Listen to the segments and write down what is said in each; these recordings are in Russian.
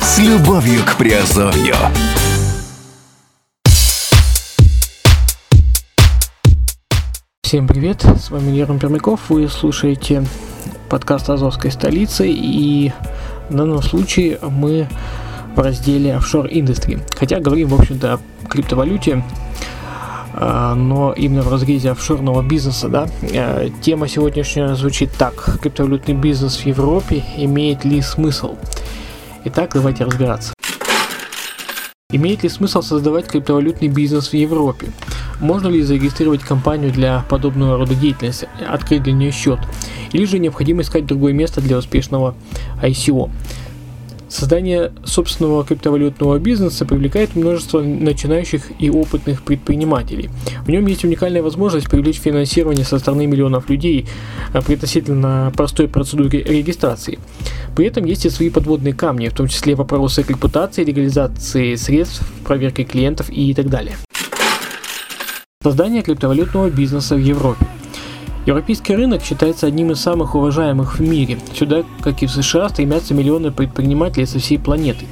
С любовью к Приазовью. Всем привет, с вами Герман Пермяков, вы слушаете подкаст Азовской столицы и в данном случае мы в разделе Offshore Industry. Хотя говорим, в общем-то, о криптовалюте, а, но именно в разрезе офшорного бизнеса, да. А, Тема сегодняшняя звучит так. Криптовалютный бизнес в Европе имеет ли смысл? Итак, давайте разбираться. Имеет ли смысл создавать криптовалютный бизнес в Европе? Можно ли зарегистрировать компанию для подобного рода деятельности, открыть для нее счет? Или же необходимо искать другое место для успешного ICO? Создание собственного криптовалютного бизнеса привлекает множество начинающих и опытных предпринимателей. В нем есть уникальная возможность привлечь финансирование со стороны миллионов людей а, при относительно простой процедуре регистрации. При этом есть и свои подводные камни, в том числе вопросы репутации, легализации средств, проверки клиентов и так далее. Создание криптовалютного бизнеса в Европе. Европейский рынок считается одним из самых уважаемых в мире. Сюда, как и в США, стремятся миллионы предпринимателей со всей планеты.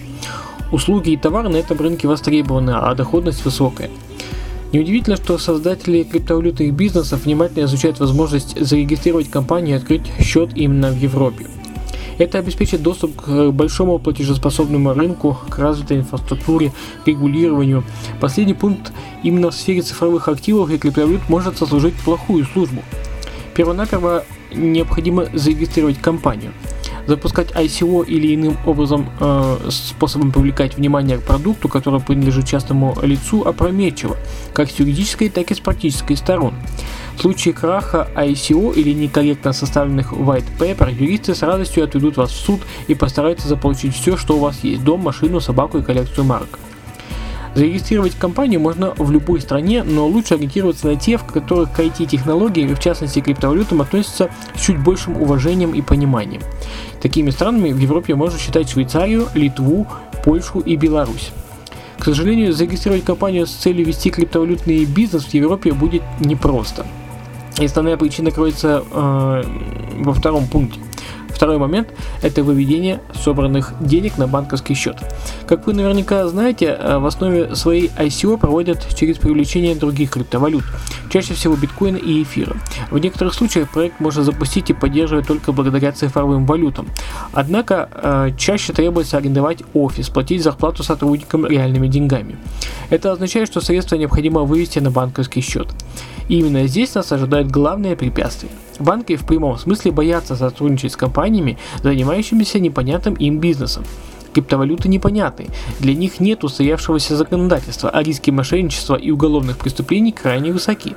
Услуги и товары на этом рынке востребованы, а доходность высокая. Неудивительно, что создатели криптовалютных бизнесов внимательно изучают возможность зарегистрировать компанию и открыть счет именно в Европе. Это обеспечит доступ к большому платежеспособному рынку, к развитой инфраструктуре, регулированию. Последний пункт именно в сфере цифровых активов и криптовалют может сослужить плохую службу. Первонаперво необходимо зарегистрировать компанию. Запускать ICO или иным образом э, способом привлекать внимание к продукту, который принадлежит частному лицу, опрометчиво, как с юридической, так и с практической сторон. В случае краха ICO или некорректно составленных white paper, юристы с радостью отведут вас в суд и постараются заполучить все, что у вас есть – дом, машину, собаку и коллекцию марок. Зарегистрировать компанию можно в любой стране, но лучше ориентироваться на те, в которых к IT-технологиям, в частности криптовалютам, относятся с чуть большим уважением и пониманием. Такими странами в Европе можно считать Швейцарию, Литву, Польшу и Беларусь. К сожалению, зарегистрировать компанию с целью вести криптовалютный бизнес в Европе будет непросто. И основная причина кроется э, во втором пункте. Второй момент – это выведение собранных денег на банковский счет. Как вы наверняка знаете, э, в основе своей ICO проводят через привлечение других криптовалют, чаще всего биткоина и эфира. В некоторых случаях проект можно запустить и поддерживать только благодаря цифровым валютам. Однако э, чаще требуется арендовать офис, платить зарплату сотрудникам реальными деньгами. Это означает, что средства необходимо вывести на банковский счет. И именно здесь нас ожидает главное препятствие. Банки в прямом смысле боятся сотрудничать с компаниями, занимающимися непонятным им бизнесом. Криптовалюты непонятны, для них нет устоявшегося законодательства, а риски мошенничества и уголовных преступлений крайне высоки.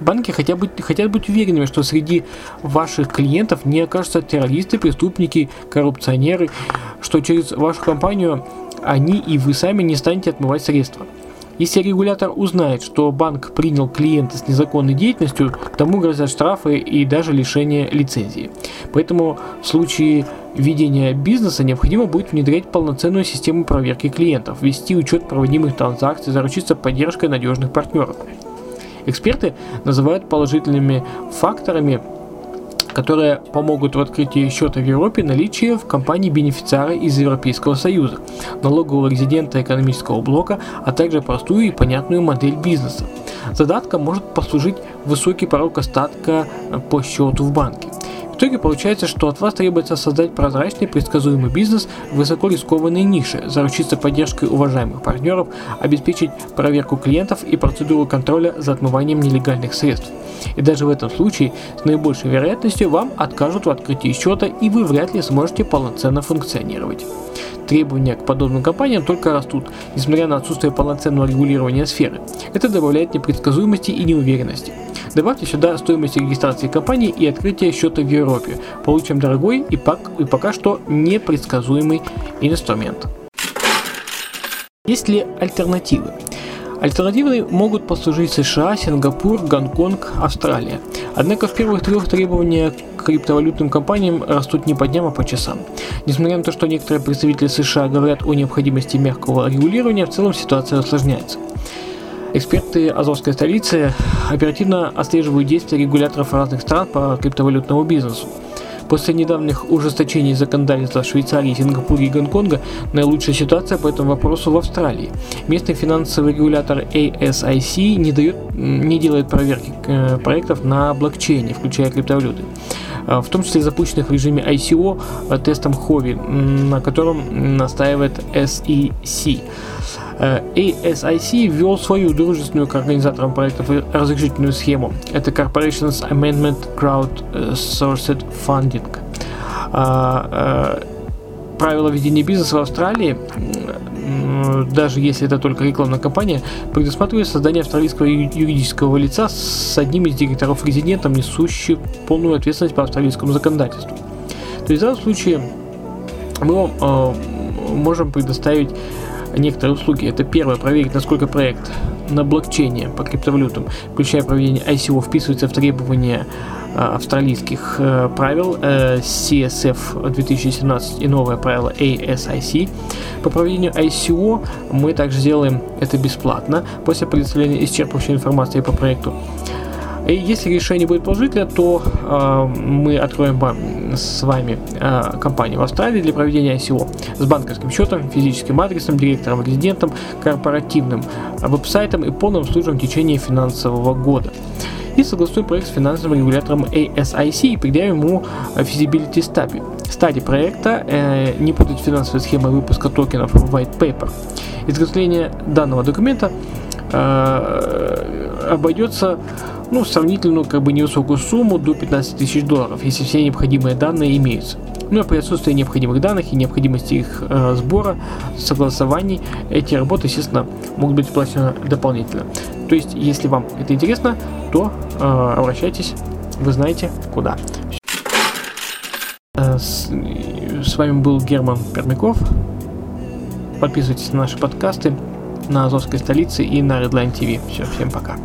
Банки хотят быть, хотят быть уверенными, что среди ваших клиентов не окажутся террористы, преступники, коррупционеры, что через вашу компанию они и вы сами не станете отмывать средства. Если регулятор узнает, что банк принял клиента с незаконной деятельностью, тому грозят штрафы и даже лишение лицензии. Поэтому в случае ведения бизнеса необходимо будет внедрять полноценную систему проверки клиентов, вести учет проводимых транзакций, заручиться поддержкой надежных партнеров. Эксперты называют положительными факторами которые помогут в открытии счета в Европе наличие в компании бенефициара из Европейского Союза, налогового резидента экономического блока, а также простую и понятную модель бизнеса. Задатком может послужить высокий порог остатка по счету в банке итоге получается, что от вас требуется создать прозрачный, предсказуемый бизнес в высоко рискованной нише, заручиться поддержкой уважаемых партнеров, обеспечить проверку клиентов и процедуру контроля за отмыванием нелегальных средств. И даже в этом случае с наибольшей вероятностью вам откажут в открытии счета и вы вряд ли сможете полноценно функционировать. Требования к подобным компаниям только растут, несмотря на отсутствие полноценного регулирования сферы. Это добавляет непредсказуемости и неуверенности. Добавьте сюда стоимость регистрации компании и открытия счета в Европе. Получим дорогой и, пак, и пока что непредсказуемый инструмент. Есть ли альтернативы? Альтернативы могут послужить США, Сингапур, Гонконг, Австралия. Однако в первых трех требования к криптовалютным компаниям растут не по дням, а по часам. Несмотря на то, что некоторые представители США говорят о необходимости мягкого регулирования, в целом ситуация осложняется. Эксперты Азовской столицы оперативно отслеживают действия регуляторов разных стран по криптовалютному бизнесу. После недавних ужесточений законодательства Швейцарии, Сингапуре и Гонконга наилучшая ситуация по этому вопросу в Австралии. Местный финансовый регулятор ASIC не, дает, не делает проверки э, проектов на блокчейне, включая криптовалюты в том числе запущенных в режиме ICO э, тестом Хови, на котором настаивает SEC. ASIC ввел свою дружественную к организаторам проектов разрешительную схему. Это Corporations Amendment Crowdsourced Funding. А, а, правила ведения бизнеса в Австралии, даже если это только рекламная кампания, предусматривает создание австралийского юридического лица с одним из директоров-резидентом, несущим полную ответственность по австралийскому законодательству. То есть в данном случае мы э, можем предоставить некоторые услуги. Это первое, проверить, насколько проект на блокчейне по криптовалютам, включая проведение ICO, вписывается в требования а, австралийских э, правил э, CSF 2017 и новое правило ASIC. По проведению ICO мы также делаем это бесплатно после предоставления исчерпывающей информации по проекту. И если решение будет положительное, то э, мы откроем с вами э, компанию в Австралии для проведения ICO с банковским счетом, физическим адресом, директором, резидентом, корпоративным веб-сайтом и полным обслуживанием в течение финансового года и согласуем проект с финансовым регулятором ASIC и предъявим ему feasibility study. Стадии проекта э, не путать финансовой схемой выпуска токенов white paper. Изготовление данного документа э, обойдется ну, сравнительно как бы невысокую сумму до 15 тысяч долларов, если все необходимые данные имеются. Ну а при отсутствии необходимых данных и необходимости их э, сбора, согласований, эти работы, естественно, могут быть оплачены дополнительно. То есть, если вам это интересно, то э, обращайтесь, вы знаете куда. Э, с, с вами был Герман Пермяков. Подписывайтесь на наши подкасты на Азовской столице и на Redline TV. Все, всем пока.